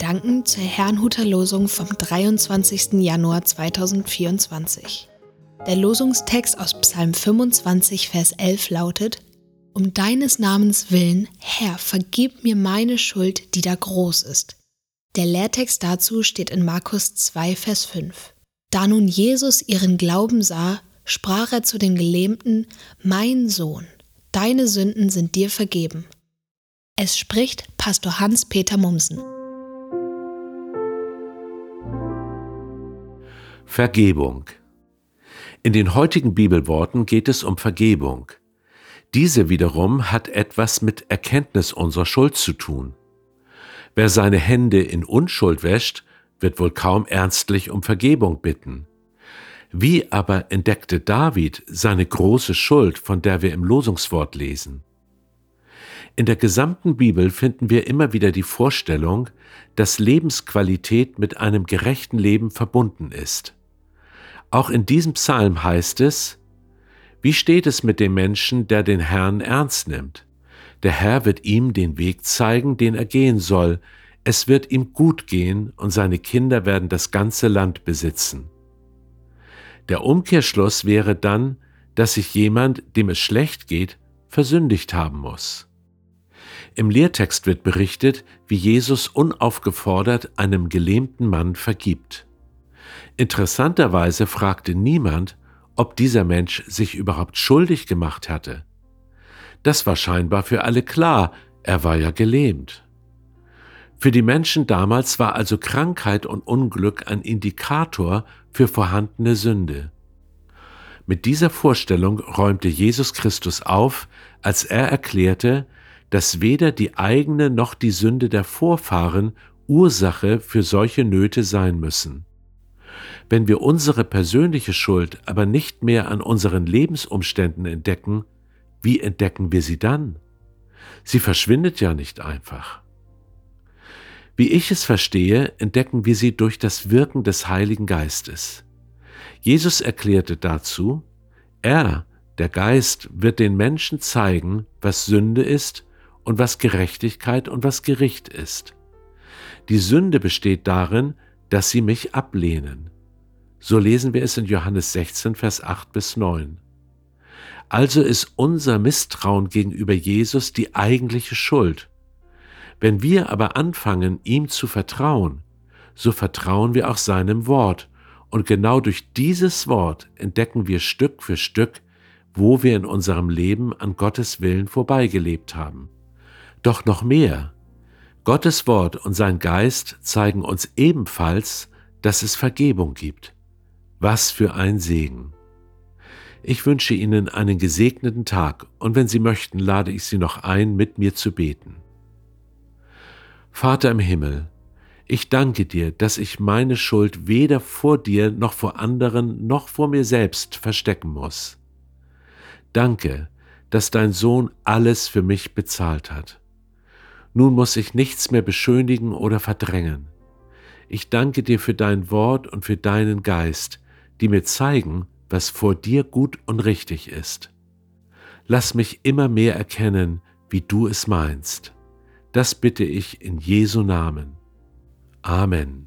Gedanken zur Herrnhuter Losung vom 23. Januar 2024. Der Losungstext aus Psalm 25, Vers 11 lautet: Um deines Namens willen, Herr, vergib mir meine Schuld, die da groß ist. Der Lehrtext dazu steht in Markus 2, Vers 5. Da nun Jesus ihren Glauben sah, sprach er zu den Gelähmten: Mein Sohn, deine Sünden sind dir vergeben. Es spricht Pastor Hans-Peter Mumsen. Vergebung. In den heutigen Bibelworten geht es um Vergebung. Diese wiederum hat etwas mit Erkenntnis unserer Schuld zu tun. Wer seine Hände in Unschuld wäscht, wird wohl kaum ernstlich um Vergebung bitten. Wie aber entdeckte David seine große Schuld, von der wir im Losungswort lesen? In der gesamten Bibel finden wir immer wieder die Vorstellung, dass Lebensqualität mit einem gerechten Leben verbunden ist. Auch in diesem Psalm heißt es, wie steht es mit dem Menschen, der den Herrn ernst nimmt? Der Herr wird ihm den Weg zeigen, den er gehen soll. Es wird ihm gut gehen und seine Kinder werden das ganze Land besitzen. Der Umkehrschluss wäre dann, dass sich jemand, dem es schlecht geht, versündigt haben muss. Im Lehrtext wird berichtet, wie Jesus unaufgefordert einem gelähmten Mann vergibt. Interessanterweise fragte niemand, ob dieser Mensch sich überhaupt schuldig gemacht hatte. Das war scheinbar für alle klar, er war ja gelähmt. Für die Menschen damals war also Krankheit und Unglück ein Indikator für vorhandene Sünde. Mit dieser Vorstellung räumte Jesus Christus auf, als er erklärte, dass weder die eigene noch die Sünde der Vorfahren Ursache für solche Nöte sein müssen. Wenn wir unsere persönliche Schuld aber nicht mehr an unseren Lebensumständen entdecken, wie entdecken wir sie dann? Sie verschwindet ja nicht einfach. Wie ich es verstehe, entdecken wir sie durch das Wirken des Heiligen Geistes. Jesus erklärte dazu, er, der Geist, wird den Menschen zeigen, was Sünde ist und was Gerechtigkeit und was Gericht ist. Die Sünde besteht darin, dass sie mich ablehnen. So lesen wir es in Johannes 16, Vers 8 bis 9. Also ist unser Misstrauen gegenüber Jesus die eigentliche Schuld. Wenn wir aber anfangen, ihm zu vertrauen, so vertrauen wir auch seinem Wort, und genau durch dieses Wort entdecken wir Stück für Stück, wo wir in unserem Leben an Gottes Willen vorbeigelebt haben. Doch noch mehr. Gottes Wort und sein Geist zeigen uns ebenfalls, dass es Vergebung gibt. Was für ein Segen. Ich wünsche Ihnen einen gesegneten Tag und wenn Sie möchten, lade ich Sie noch ein, mit mir zu beten. Vater im Himmel, ich danke dir, dass ich meine Schuld weder vor dir noch vor anderen noch vor mir selbst verstecken muss. Danke, dass dein Sohn alles für mich bezahlt hat. Nun muss ich nichts mehr beschönigen oder verdrängen. Ich danke dir für dein Wort und für deinen Geist, die mir zeigen, was vor dir gut und richtig ist. Lass mich immer mehr erkennen, wie du es meinst. Das bitte ich in Jesu Namen. Amen.